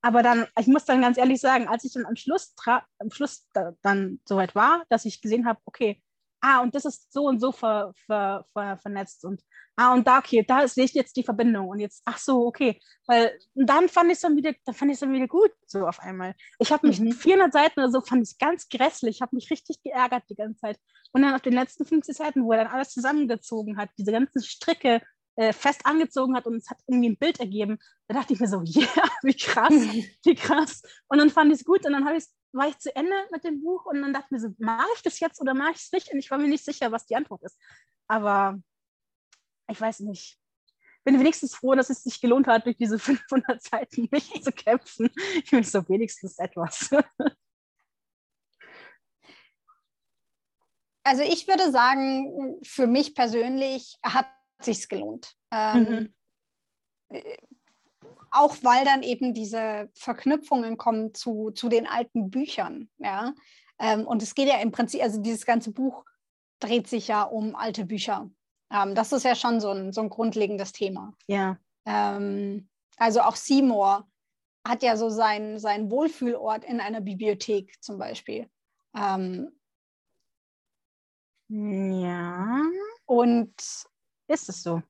Aber dann, ich muss dann ganz ehrlich sagen, als ich dann am Schluss, am Schluss da, dann soweit war, dass ich gesehen habe, okay, ah, und das ist so und so ver, ver, ver, vernetzt und ah, und da, okay, da sehe ich jetzt die Verbindung und jetzt, ach so, okay, weil dann fand ich es dann wieder, dann fand ich dann wieder gut, so auf einmal. Ich habe mich mhm. 400 Seiten oder so, fand ich ganz grässlich, ich habe mich richtig geärgert die ganze Zeit. Und dann auf den letzten 50 Seiten, wo er dann alles zusammengezogen hat, diese ganzen Stricke äh, fest angezogen hat und es hat irgendwie ein Bild ergeben, da dachte ich mir so, (laughs) ja, yeah, wie krass, wie krass. Und dann fand ich es gut und dann habe ich es war ich zu Ende mit dem Buch und dann dachte ich mir so, mache ich das jetzt oder mache ich es nicht? Und ich war mir nicht sicher, was die Antwort ist. Aber ich weiß nicht. Bin wenigstens froh, dass es sich gelohnt hat, durch diese 500 Seiten nicht zu kämpfen. Ich bin so wenigstens etwas. (laughs) Also ich würde sagen, für mich persönlich hat es sich gelohnt. Ähm, mhm. Auch weil dann eben diese Verknüpfungen kommen zu, zu den alten Büchern. Ja? Ähm, und es geht ja im Prinzip, also dieses ganze Buch dreht sich ja um alte Bücher. Ähm, das ist ja schon so ein, so ein grundlegendes Thema. Ja. Ähm, also auch Seymour hat ja so seinen, seinen Wohlfühlort in einer Bibliothek zum Beispiel. Ähm, ja. Und ist es so?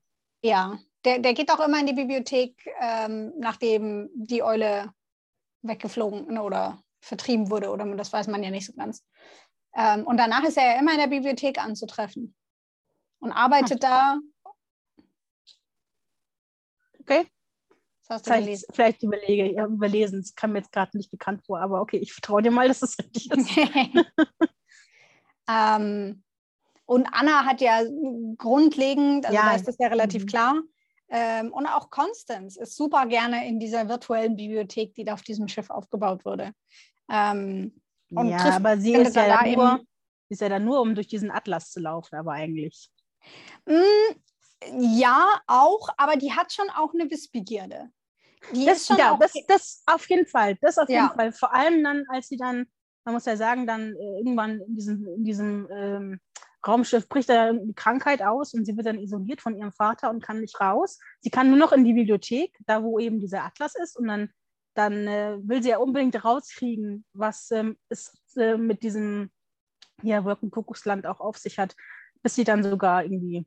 Ja, der, der geht auch immer in die Bibliothek, ähm, nachdem die Eule weggeflogen oder vertrieben wurde, oder das weiß man ja nicht so ganz. Ähm, und danach ist er ja immer in der Bibliothek anzutreffen und arbeitet hm. da. Okay. vielleicht, vielleicht überlege ich, überlesen, es kam mir jetzt gerade nicht bekannt vor, aber okay, ich vertraue dir mal, dass es richtig ist. (laughs) ähm, und Anna hat ja grundlegend, also ja. da ist das ja relativ mhm. klar. Ähm, und auch Constance ist super gerne in dieser virtuellen Bibliothek, die da auf diesem Schiff aufgebaut wurde. Ähm, ja, aber sie ist ja, da nur, ist ja da nur, um durch diesen Atlas zu laufen, aber eigentlich. Mm, ja, auch, aber die hat schon auch eine Wissbegierde. Die das, ja, das, das auf jeden Fall. Das auf ja. jeden Fall. Vor allem dann, als sie dann, man muss ja sagen, dann äh, irgendwann in diesem, in diesem ähm, Raumschiff bricht da eine Krankheit aus und sie wird dann isoliert von ihrem Vater und kann nicht raus. Sie kann nur noch in die Bibliothek, da wo eben dieser Atlas ist, und dann, dann äh, will sie ja unbedingt rauskriegen, was ähm, es äh, mit diesem ja, Wolkenkuckucksland auch auf sich hat, bis sie dann sogar irgendwie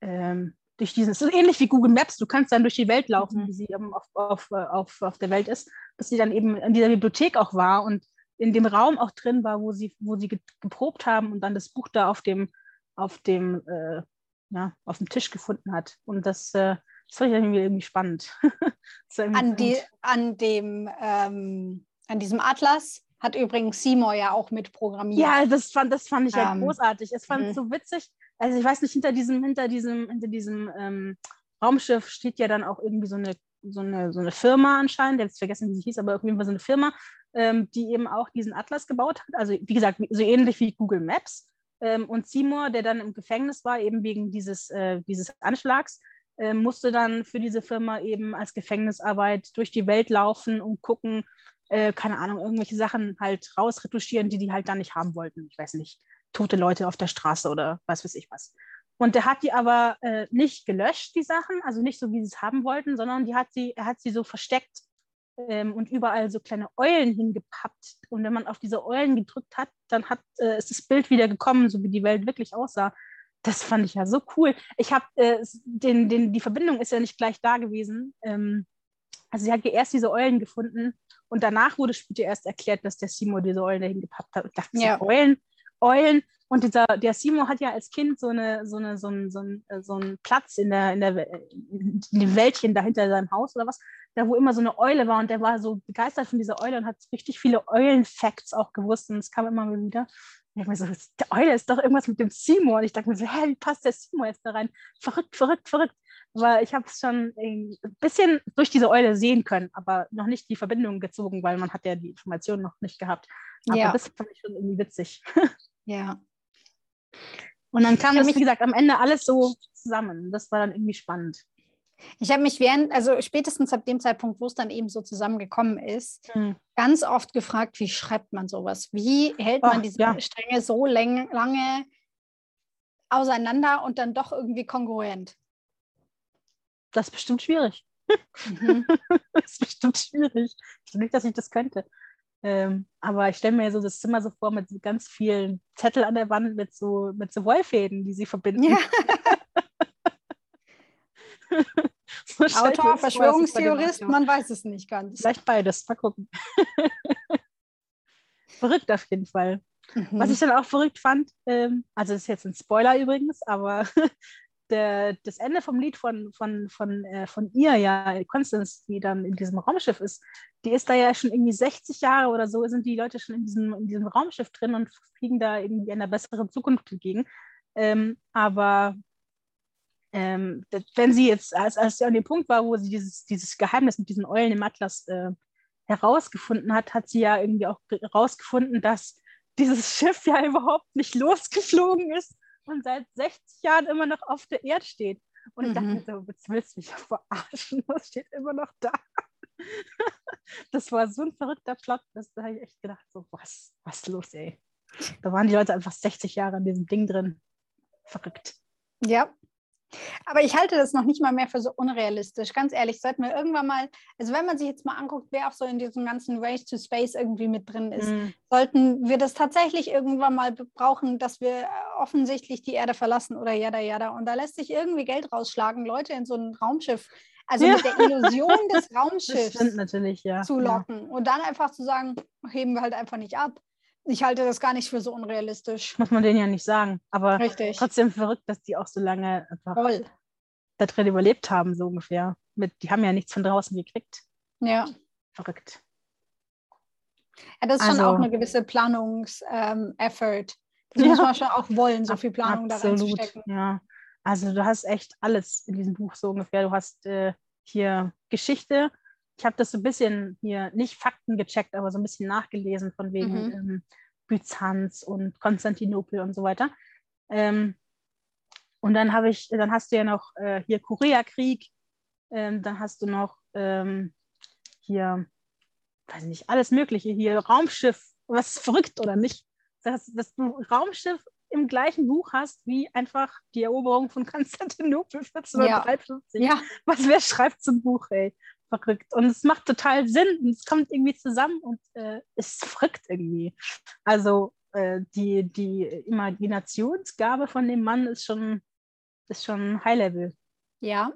ähm, durch diesen, es ist ähnlich wie Google Maps, du kannst dann durch die Welt laufen, mhm. wie sie ähm, auf, auf, auf, auf der Welt ist, bis sie dann eben in dieser Bibliothek auch war und in dem Raum auch drin war, wo sie, wo sie geprobt haben und dann das Buch da auf dem, auf dem, äh, ja, auf dem Tisch gefunden hat. Und das, äh, das fand ich irgendwie, irgendwie spannend. (laughs) irgendwie an, die, an dem, ähm, an diesem Atlas hat übrigens Seymour ja auch mitprogrammiert. Ja, das fand, das fand ich ja ähm, großartig. Es fand es mhm. so witzig. Also ich weiß nicht, hinter diesem, hinter diesem, hinter diesem ähm, Raumschiff steht ja dann auch irgendwie so eine, so eine, so eine Firma anscheinend, jetzt vergessen, wie sie hieß, aber jeden Fall so eine Firma, ähm, die eben auch diesen Atlas gebaut hat. Also wie gesagt, so ähnlich wie Google Maps. Ähm, und Seymour, der dann im Gefängnis war, eben wegen dieses, äh, dieses Anschlags, äh, musste dann für diese Firma eben als Gefängnisarbeit durch die Welt laufen und gucken, äh, keine Ahnung, irgendwelche Sachen halt rausretuschieren, die die halt dann nicht haben wollten. Ich weiß nicht, tote Leute auf der Straße oder was weiß ich was. Und der hat die aber äh, nicht gelöscht, die Sachen, also nicht so, wie sie es haben wollten, sondern die hat sie, er hat sie so versteckt ähm, und überall so kleine Eulen hingepappt. Und wenn man auf diese Eulen gedrückt hat, dann hat, äh, ist das Bild wieder gekommen, so wie die Welt wirklich aussah. Das fand ich ja so cool. Ich habe äh, den, den, die Verbindung ist ja nicht gleich da gewesen. Ähm, also sie hat erst diese Eulen gefunden und danach wurde später erst erklärt, dass der Simo diese Eulen dahin gepappt hat. Ich dachte, ja. Eulen, Eulen. Und dieser, der Simo hat ja als Kind so, eine, so, eine, so, ein, so, ein, so einen Platz in, der, in, der, in dem Wäldchen dahinter seinem Haus oder was da wo immer so eine Eule war und der war so begeistert von dieser Eule und hat richtig viele Eulen-Facts auch gewusst und es kam immer wieder. Und ich mir so, der Eule ist doch irgendwas mit dem Seymour. Und ich dachte mir so, hä, wie passt der Seymour jetzt da rein? Verrückt, verrückt, verrückt. Aber ich habe es schon ein bisschen durch diese Eule sehen können, aber noch nicht die Verbindung gezogen, weil man hat ja die Information noch nicht gehabt. Aber ja. das fand ich schon irgendwie witzig. (laughs) Ja. Und dann kam das, wie gesagt, am Ende alles so zusammen. Das war dann irgendwie spannend. Ich habe mich während, also spätestens ab dem Zeitpunkt, wo es dann eben so zusammengekommen ist, mhm. ganz oft gefragt, wie schreibt man sowas? Wie hält man Ach, diese ja. Stränge so lang, lange auseinander und dann doch irgendwie kongruent? Das ist bestimmt schwierig. Mhm. (laughs) das ist bestimmt schwierig. Ich glaube nicht, dass ich das könnte. Ähm, aber ich stelle mir so das Zimmer so vor mit ganz vielen Zettel an der Wand mit so, mit so Wollfäden, die sie verbinden. Ja. (laughs) so Autor, Verschwörungstheorist, man weiß es nicht ganz. Vielleicht beides, mal gucken. (laughs) verrückt auf jeden Fall. Mhm. Was ich dann auch verrückt fand, ähm, also das ist jetzt ein Spoiler übrigens, aber (laughs) der, das Ende vom Lied von, von, von, äh, von ihr, ja, Constance, die dann in diesem Raumschiff ist, die ist da ja schon irgendwie 60 Jahre oder so, sind die Leute schon in diesem, in diesem Raumschiff drin und fliegen da irgendwie einer besseren Zukunft entgegen. Ähm, aber ähm, wenn sie jetzt, als, als sie an dem Punkt war, wo sie dieses, dieses Geheimnis mit diesen Eulen im Atlas äh, herausgefunden hat, hat sie ja irgendwie auch herausgefunden, dass dieses Schiff ja (laughs) überhaupt nicht losgeflogen ist und seit 60 Jahren immer noch auf der Erde steht. Und ich dachte Mhm. so, jetzt willst du mich verarschen, das steht immer noch da. (laughs) das war so ein verrückter Plot, dass da habe ich echt gedacht, so, was, was ist los, ey? Da waren die Leute einfach 60 Jahre in diesem Ding drin. Verrückt. Ja. Aber ich halte das noch nicht mal mehr für so unrealistisch. Ganz ehrlich, sollten wir irgendwann mal, also wenn man sich jetzt mal anguckt, wer auch so in diesem ganzen Race to Space irgendwie mit drin ist, Mhm. sollten wir das tatsächlich irgendwann mal brauchen, dass wir offensichtlich die Erde verlassen oder jada jada. Und da lässt sich irgendwie Geld rausschlagen, Leute in so ein Raumschiff, also Ja. mit der Illusion des (laughs) Raumschiffs stimmt ja. zu ja. locken und dann einfach zu sagen, heben wir halt einfach nicht ab. Ich halte das gar nicht für so unrealistisch. Muss man denen ja nicht sagen. Aber Richtig. trotzdem verrückt, dass die auch so lange einfach Voll. da drin überlebt haben, so ungefähr. Mit, die haben ja nichts von draußen gekriegt. Ja. Verrückt. Ja, das ist schon Also- auch eine gewisse Planungs-Effort. das Ja. muss man schon auch wollen, so viel Planung da Absolut, reinzustecken. ja. Also du hast echt alles in diesem Buch so ungefähr. Du hast äh, hier Geschichte. Ich habe das so ein bisschen hier, nicht Fakten gecheckt, aber so ein bisschen nachgelesen von wegen Mhm. ähm, Byzanz und Konstantinopel und so weiter. Ähm, und dann habe ich, dann hast du ja noch äh, hier Koreakrieg, ähm, dann hast du noch ähm, hier, weiß nicht, alles Mögliche, hier Raumschiff, was verrückt oder nicht, dass, dass du Raumschiff im gleichen Buch hast wie einfach die Eroberung von (laughs) Konstantinopel 1453. Ja, Was wer schreibt zum Buch, ey? Verrückt. Und es macht total Sinn und es kommt irgendwie zusammen und äh, ist verrückt irgendwie. Also äh, die, die Imaginationsgabe von dem Mann ist schon, ist schon High-Level. ja,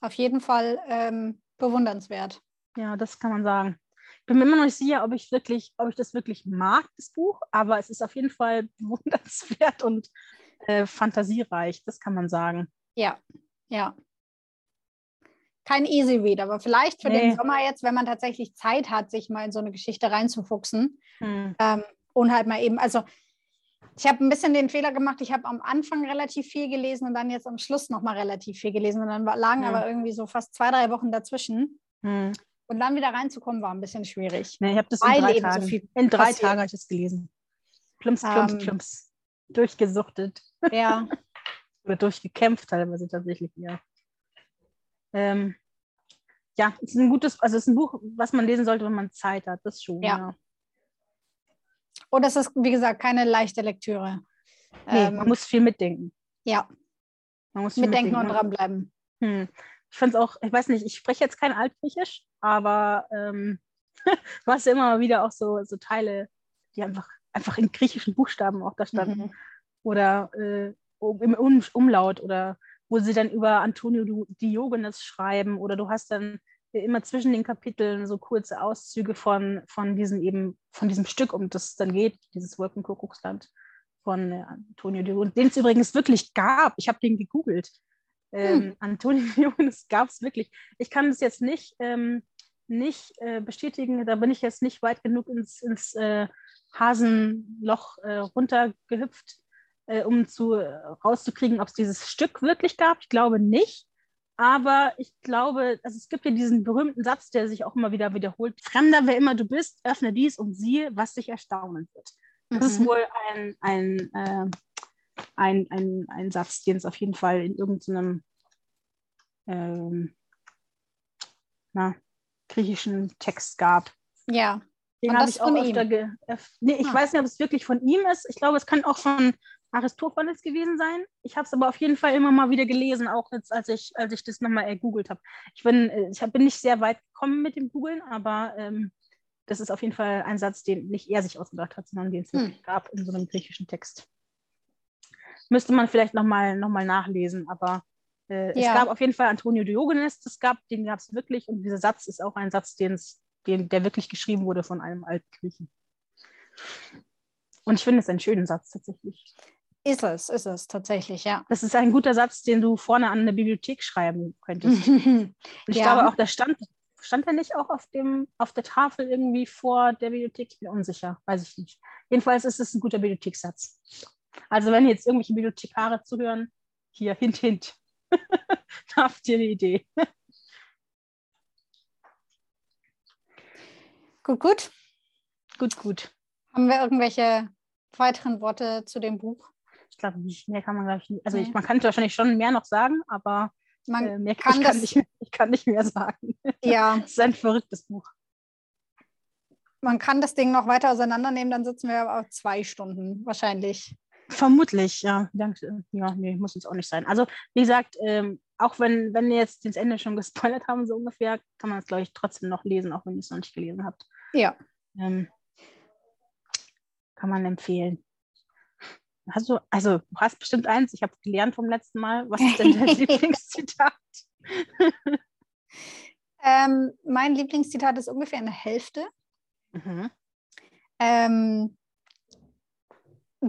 auf jeden Fall ähm, bewundernswert. Ja, das kann man sagen. Ich bin mir immer noch nicht sicher, ob ich wirklich, ob ich das wirklich mag, das Buch, aber es ist auf jeden Fall (laughs) bewundernswert und äh, fantasiereich, das kann man sagen. Ja, ja. Kein Easy Read, aber vielleicht für Nee. den Sommer jetzt, wenn man tatsächlich Zeit hat, sich mal in so eine Geschichte reinzufuchsen. Hm. Ähm, und halt mal eben, also ich habe ein bisschen den Fehler gemacht, ich habe am Anfang relativ viel gelesen und dann jetzt am Schluss nochmal relativ viel gelesen. Und dann lagen Ja. aber irgendwie so fast zwei, drei Wochen dazwischen. Hm. Und dann wieder reinzukommen, war ein bisschen schwierig. Nee, ich habe das in drei so Tagen. viel in drei passiert. Tagen habe ich das gelesen. Plumps, plumps, Ähm. plumps. Durchgesuchtet. Ja, (laughs) Oder durchgekämpft teilweise tatsächlich, ja. Ähm, ja, es ist ein gutes, also es ist ein Buch, was man lesen sollte, wenn man Zeit hat. Das schon, Ja. ja. und das ist, wie gesagt, keine leichte Lektüre. Nee, Ähm, man muss viel mitdenken. ja, Man muss viel mitdenken und mitdenken. dranbleiben. Hm. Ich fand es auch, ich weiß nicht, ich spreche jetzt kein Altgriechisch, aber ähm, du hast ja immer mal wieder auch so, so Teile, die einfach, einfach in griechischen Buchstaben auch da standen. Mhm. Oder äh, im um Umlaut oder wo sie dann über Antonio Diogenes schreiben oder du hast dann immer zwischen den Kapiteln so kurze Auszüge von, von diesem eben, von diesem Stück, um das es dann geht, dieses Wolkenkuckucksland von äh, Antonio Diogenes, den es übrigens wirklich gab. Ich habe den gegoogelt. Ähm, Antonio (laughs) Diogenes gab es wirklich. Ich kann das jetzt nicht, ähm, nicht äh, bestätigen, da bin ich jetzt nicht weit genug ins, ins äh, Hasenloch äh, runtergehüpft, äh, um zu, äh, rauszukriegen, ob es dieses Stück wirklich gab. Ich glaube nicht. Aber ich glaube, also es gibt ja diesen berühmten Satz, der sich auch immer wieder wiederholt. Fremder, wer immer du bist, öffne dies und siehe, was dich erstaunen wird. Das ist Mhm. wohl ein, ein, äh, ein, ein, ein Satz, den es auf jeden Fall in irgendeinem ähm, na, griechischen Text gab. Ja, Den habe ich auch öfter ge öf nee, ich Ah. weiß nicht, ob es wirklich von ihm ist. Ich glaube, es kann auch von Aristophanes gewesen sein. Ich habe es aber auf jeden Fall immer mal wieder gelesen, auch jetzt, als ich, als ich das nochmal ergoogelt habe. Ich bin, äh, ich bin nicht sehr weit gekommen mit dem Googlen, aber ähm, das ist auf jeden Fall ein Satz, den nicht er sich ausgedacht hat, sondern den es Hm. wirklich gab in so einem griechischen Text. Müsste man vielleicht nochmal noch mal nachlesen, aber äh, Ja. es gab auf jeden Fall Antonio Diogenes, das gab, den gab es wirklich und dieser Satz ist auch ein Satz, den's, den, der wirklich geschrieben wurde von einem alten Griechen. Und ich finde es einen schönen Satz tatsächlich. Ist es, ist es tatsächlich, ja. Das ist ein guter Satz, den du vorne an eine Bibliothek schreiben könntest. Und (laughs) ich Ja. glaube auch, da stand, stand er nicht auch auf, dem, auf der Tafel irgendwie vor der Bibliothek? Ich bin unsicher, weiß ich nicht. Jedenfalls ist es ein guter Bibliothekssatz. Also wenn jetzt irgendwelche Bibliothekare zuhören, hier, hint, hint. (laughs) da habt ihr eine Idee. Gut, gut. Gut, gut. Haben wir irgendwelche weiteren Worte zu dem Buch? Ich glaube nicht, mehr kann man, glaube ich, nicht. Also Nee. ich, man kann wahrscheinlich schon mehr noch sagen, aber Man äh, mehr kann ich, kann das- nicht, mehr- ich kann nicht mehr sagen. (laughs) Ja, Es ist ein verrücktes Buch. man kann das Ding noch weiter auseinandernehmen, dann sitzen wir aber zwei Stunden wahrscheinlich. Vermutlich, ja. Danke. Ja, nee, muss es auch nicht sein. Also, wie gesagt, ähm, auch wenn, wenn wir jetzt das Ende schon gespoilert haben, so ungefähr, kann man es, glaube ich, trotzdem noch lesen, auch wenn ihr es noch nicht gelesen habt. Ja. Ähm, kann man empfehlen. Hast du, also, du hast bestimmt eins, ich habe gelernt vom letzten Mal. Was ist denn dein (laughs) Lieblingszitat? Ähm, mein Lieblingszitat ist ungefähr eine Hälfte. Mhm. Ähm,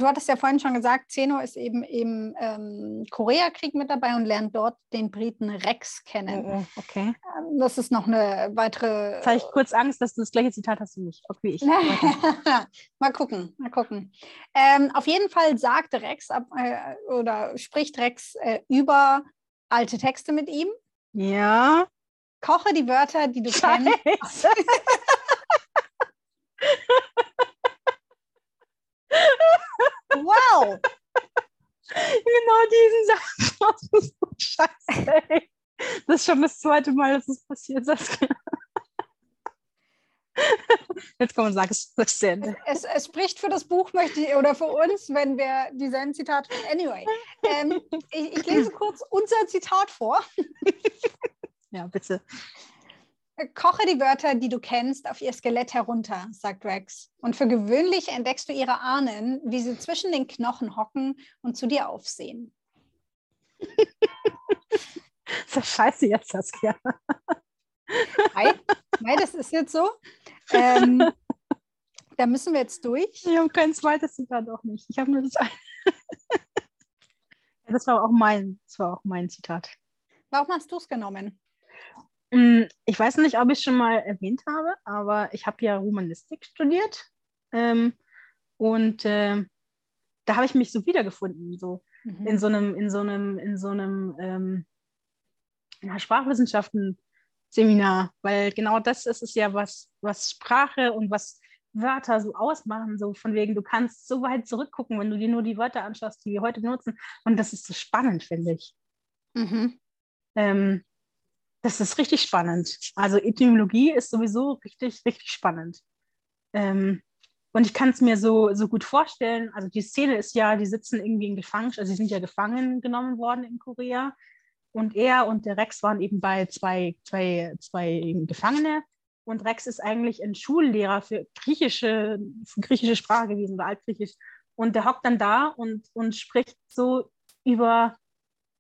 du hattest ja vorhin schon gesagt, Zeno ist eben im ähm, Koreakrieg mit dabei und lernt dort den Briten Rex kennen. Oh, oh, okay. Ähm, Das ist noch eine weitere. Jetzt habe ich kurz Angst, dass du das gleiche Zitat hast wie ich. Okay, ich. (laughs) mal gucken, mal gucken. Ähm, auf jeden Fall sagt Rex äh, oder spricht Rex äh, über alte Texte mit ihm. Ja. Koche die Wörter, die du kennst. (laughs) Scheiße. Wow! Genau diesen Satz. Das ist so scheiße, ey. Das ist schon das zweite Mal, dass es passiert. Saskia. Jetzt komm und sag es zu Ende. Es, es spricht für das Buch, möchte ich, oder für uns, wenn wir dieselben Zitate. Anyway, ähm, ich, ich lese kurz unser Zitat vor. Ja, bitte. Koche die Wörter, die du kennst, auf ihr Skelett herunter, sagt Rex. Und für gewöhnlich entdeckst du ihre Ahnen, wie sie zwischen den Knochen hocken und zu dir aufsehen. (laughs) Ist das scheiße jetzt, Saskia? Nein, nein das ist jetzt so. Ähm, da müssen wir jetzt durch. Ich habe kein zweites Zitat auch nicht. Ich habe nur das eine. (laughs) Das war auch mein, das war auch mein Zitat. Warum hast du es genommen? Mm, Ich weiß nicht, ob ich es schon mal erwähnt habe, aber ich habe ja Romanistik studiert. Ähm, und ähm, da habe ich mich so wiedergefunden, so Mhm. in so einem, in so einem, in so einem ähm, Sprachwissenschaften-Seminar, weil genau das ist es ja, was, was Sprache und was Wörter so ausmachen, so von wegen, du kannst so weit zurückgucken, wenn du dir nur die Wörter anschaust, die wir heute benutzen. Und das ist so spannend, finde ich. Mhm. Ähm, das ist richtig spannend. Also Etymologie ist sowieso richtig, richtig spannend. Ähm, und ich kann es mir so, so gut vorstellen. Also die Szene ist ja, die sitzen irgendwie in Gefangenschaft, also sie sind ja gefangen genommen worden in Korea. Und er und der Rex waren eben bei zwei, zwei, zwei Gefangene. Und Rex ist eigentlich ein Schullehrer für griechische, für griechische Sprache gewesen oder Altgriechisch. Und der hockt dann da und, und spricht so über,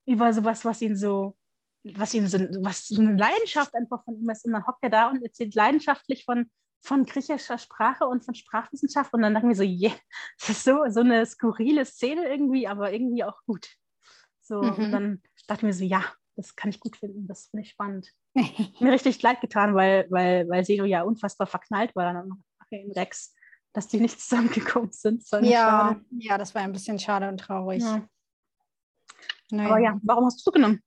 über sowas, was ihn so, was ihn so, was so eine Leidenschaft einfach von ihm ist. Und dann hockt er da und erzählt leidenschaftlich von, von griechischer Sprache und von Sprachwissenschaft. Und dann dachten wir so, yeah, (laughs) das ist so, so eine skurrile Szene irgendwie, aber irgendwie auch gut. So, Mhm. und dann dachten wir so, ja, das kann ich gut finden, das finde ich spannend. (laughs) Mir richtig leid getan, weil, weil, weil Seno ja unfassbar verknallt war dann in Rex, dass die nicht (laughs) zusammengekommen sind. Das Ja, schade. ja, das war ein bisschen schade und traurig. Ja. Naja. Aber ja, warum hast du genommen?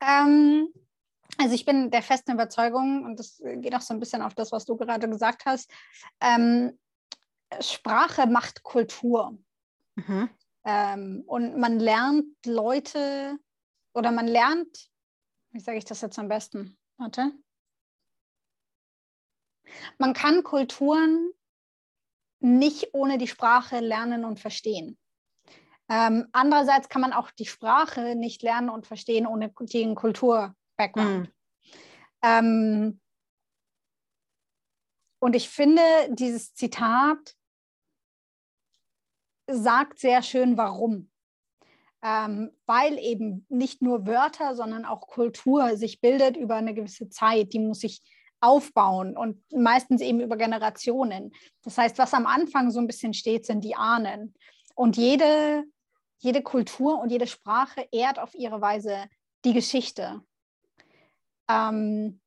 Ähm, also ich bin der festen Überzeugung, und das geht auch so ein bisschen auf das, was du gerade gesagt hast, ähm, Sprache macht Kultur. Mhm. Ähm, und man lernt Leute oder man lernt, wie sage ich das jetzt am besten? Warte. Man kann Kulturen nicht ohne die Sprache lernen und verstehen. Ähm, andererseits kann man auch die Sprache nicht lernen und verstehen ohne den Kultur-Background. Ähm, und ich finde, dieses Zitat sagt sehr schön, warum. Ähm, weil eben nicht nur Wörter, sondern auch Kultur sich bildet über eine gewisse Zeit. Die muss sich aufbauen und meistens eben über Generationen. Das heißt, was am Anfang so ein bisschen steht, sind die Ahnen. Und jede jede Kultur und jede Sprache ehrt auf ihre Weise die Geschichte. Ähm,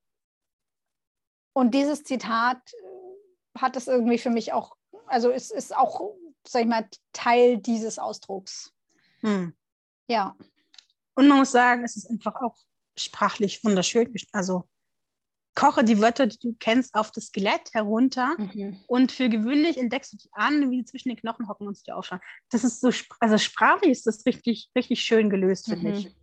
und dieses Zitat äh, hat es irgendwie für mich auch, also es ist auch, sag ich mal, Teil dieses Ausdrucks. Hm. Ja. Und man muss sagen, es ist einfach auch sprachlich wunderschön. Also koche die Wörter, die du kennst, auf das Skelett herunter mhm. und für gewöhnlich entdeckst du die an, wie sie zwischen den Knochen hocken und dir aufschauen. Das ist so, also sprachlich ist das richtig, richtig schön gelöst, finde mhm. ich.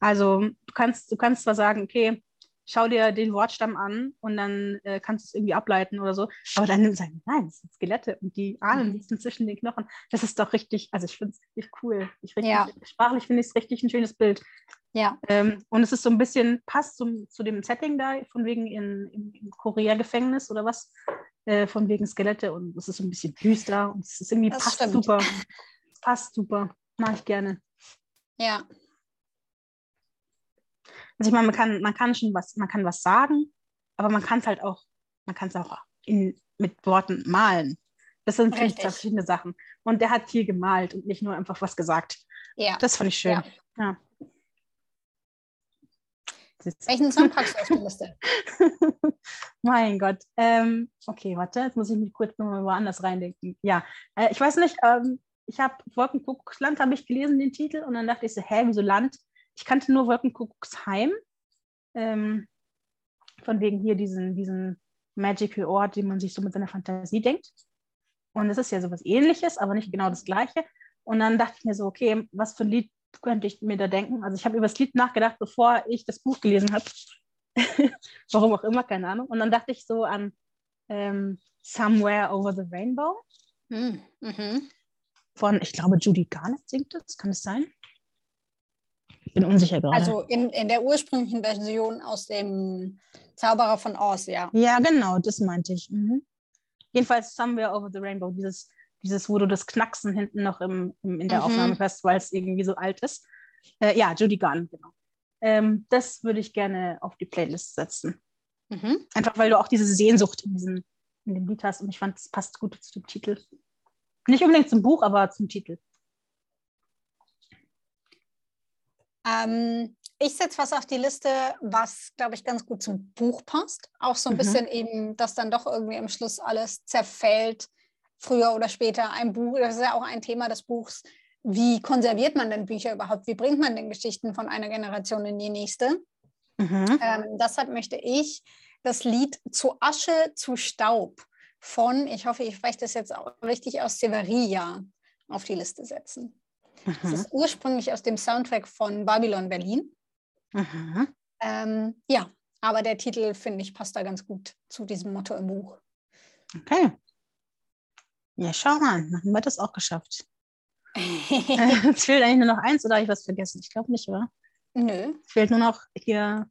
Also du kannst, du kannst zwar sagen, okay, schau dir den Wortstamm an und dann äh, kannst du es irgendwie ableiten oder so, aber dann sagen, nein, das sind Skelette und die Ahnen mhm. sitzen zwischen den Knochen. Das ist doch richtig, also ich finde es richtig cool. Ich richtig, ja. Sprachlich finde ich es richtig ein schönes Bild. Ja. Ähm, und es ist so ein bisschen, passt zum, zu dem Setting da, von wegen in, im, im Korea-Gefängnis oder was, äh, von wegen Skelette und es ist so ein bisschen düster und es ist irgendwie das passt stimmt. super. passt super. Mache ich gerne. Ja. Also ich meine, man kann, man kann schon was, man kann was sagen, aber man kann es halt auch, man kann es auch in, mit Worten malen. Das sind zwei verschiedene Sachen. Und der hat viel gemalt und nicht nur einfach was gesagt. Ja. Das fand ich schön. Ja. ja. Welchen Song packst du auf die Liste? mein Gott. Ähm, okay, warte, jetzt muss ich mich kurz nochmal woanders reindenken. Ja, äh, ich weiß nicht, ähm, ich habe Wolkenkuckucksland, habe ich gelesen, den Titel, und dann dachte ich so, hä, wieso Land? Ich kannte nur Wolkenkuckucksheim. Ähm, von wegen hier diesen, diesen Magical Ort, den man sich so mit seiner Fantasie denkt. Und es ist ja sowas ähnliches, aber nicht genau das gleiche. Und dann dachte ich mir so, okay, was für ein Lied könnte ich mir da denken? Also ich habe über das Lied nachgedacht, bevor ich das Buch gelesen habe. (laughs) Warum auch immer, keine Ahnung. Und dann dachte ich so an ähm, Somewhere Over the Rainbow. Hm, mhm. Von, ich glaube, Judy Garnett singt das. Kann es sein? Ich bin unsicher gerade. Also in, in der ursprünglichen Version aus dem Zauberer von Oz, ja. Ja, genau, das meinte ich. Mhm. Jedenfalls Somewhere Over the Rainbow, dieses dieses, wo du das Knacksen hinten noch im, im in der mhm. Aufnahme hörst, weil es irgendwie so alt ist. Äh, ja, Judy Garn, genau. Ähm, das würde ich gerne auf die Playlist setzen. Mhm. Einfach weil du auch diese Sehnsucht in, diesem, in dem Lied hast und ich fand, es passt gut zu dem Titel. Nicht unbedingt zum Buch, aber zum Titel. Ähm, ich setze was auf die Liste, was, glaube ich, ganz gut zum Buch passt. Auch so ein mhm. bisschen eben, dass dann doch irgendwie am Schluss alles zerfällt früher oder später ein Buch, das ist ja auch ein Thema des Buchs, wie konserviert man denn Bücher überhaupt? Wie bringt man denn Geschichten von einer Generation in die nächste? Mhm. Ähm, deshalb möchte ich das Lied Zu Asche, zu Staub von, ich hoffe, ich spreche das jetzt auch richtig aus, Severia auf die Liste setzen. Mhm. Das ist ursprünglich aus dem Soundtrack von Babylon Berlin. Mhm. Ähm, ja, aber der Titel, finde ich, passt da ganz gut zu diesem Motto im Buch. Okay. Ja, schau mal, dann haben wir das auch geschafft. (laughs) es fehlt eigentlich nur noch eins oder habe ich was vergessen? Ich glaube nicht, oder? Nö. Es fehlt nur noch hier,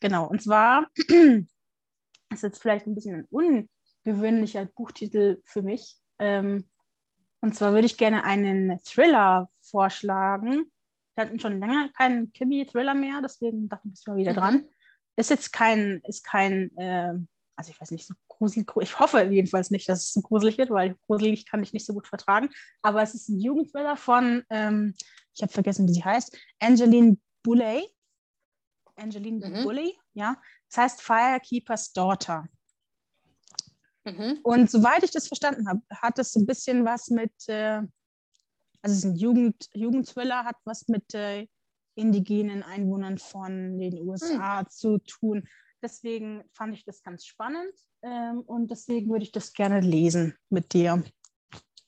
genau, und zwar (clears throat) ist jetzt vielleicht ein bisschen ein ungewöhnlicher Buchtitel für mich. Ähm, und zwar würde ich gerne einen Thriller vorschlagen. Wir hatten schon länger keinen Krimi-Thriller mehr, deswegen dachte ich, mal wieder mhm. dran. Ist jetzt kein, ist kein, äh, also ich weiß nicht, so gruselig, ich hoffe jedenfalls nicht, dass es so gruselig wird, weil gruselig kann ich nicht so gut vertragen. Aber es ist ein Jugendthriller von, ähm, ich habe vergessen, wie sie heißt, Angeline Boulay. Angeline mhm. Boulay, ja. Das heißt Firekeeper's Daughter. Mhm. Und soweit ich das verstanden habe, hat es so ein bisschen was mit, äh, also es ist ein Jugend, Jugendthriller, hat was mit äh, indigenen Einwohnern von den USA mhm. zu tun. Deswegen fand ich das ganz spannend ähm, und deswegen würde ich das gerne lesen mit dir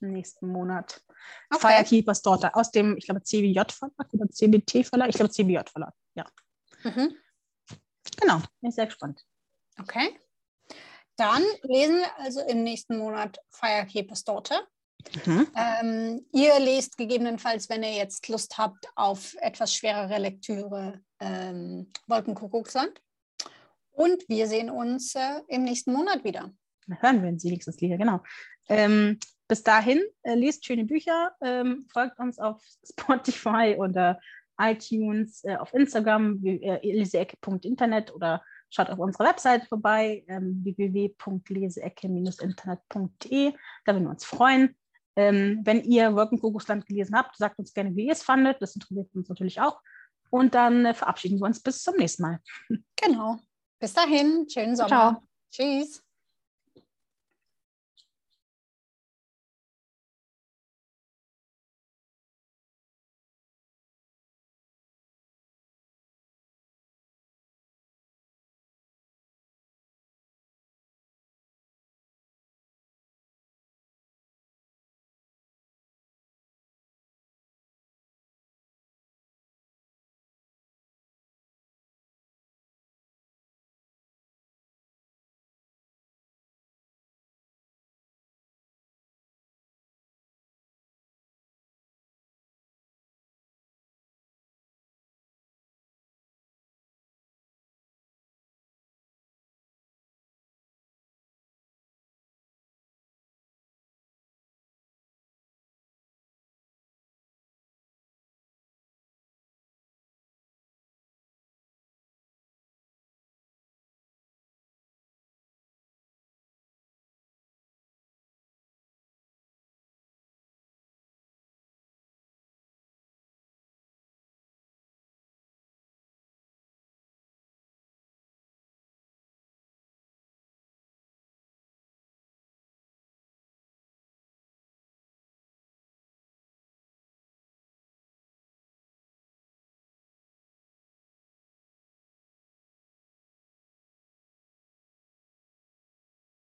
im nächsten Monat. Okay. Firekeepers Daughter aus dem, ich glaube, CBJ-Verlag oder CBT-Verlag. Ich glaube, CBJ-Verlag, ja. Mhm. Genau, bin ich sehr gespannt. Okay. Dann lesen wir also im nächsten Monat Firekeepers Daughter. Mhm. Ähm, ihr lest gegebenenfalls, wenn ihr jetzt Lust habt auf etwas schwerere Lektüre, ähm, Wolkenkuckucksland. Und wir sehen uns äh, im nächsten Monat wieder. Dann hören wir uns nächstes Lied, genau. Ähm, bis dahin, äh, lest schöne Bücher, ähm, folgt uns auf Spotify oder iTunes, äh, auf Instagram, äh, leseecke.internet oder schaut auf unserer Website vorbei, ähm, www.leseecke-internet.de. Da würden wir uns freuen. Ähm, wenn ihr Wolkenkokosland gelesen habt, sagt uns gerne, wie ihr es fandet. Das interessiert uns natürlich auch. Und dann äh, verabschieden wir uns bis zum nächsten Mal. Genau. Bis dahin, schönen Sommer. Ciao. Tschüss.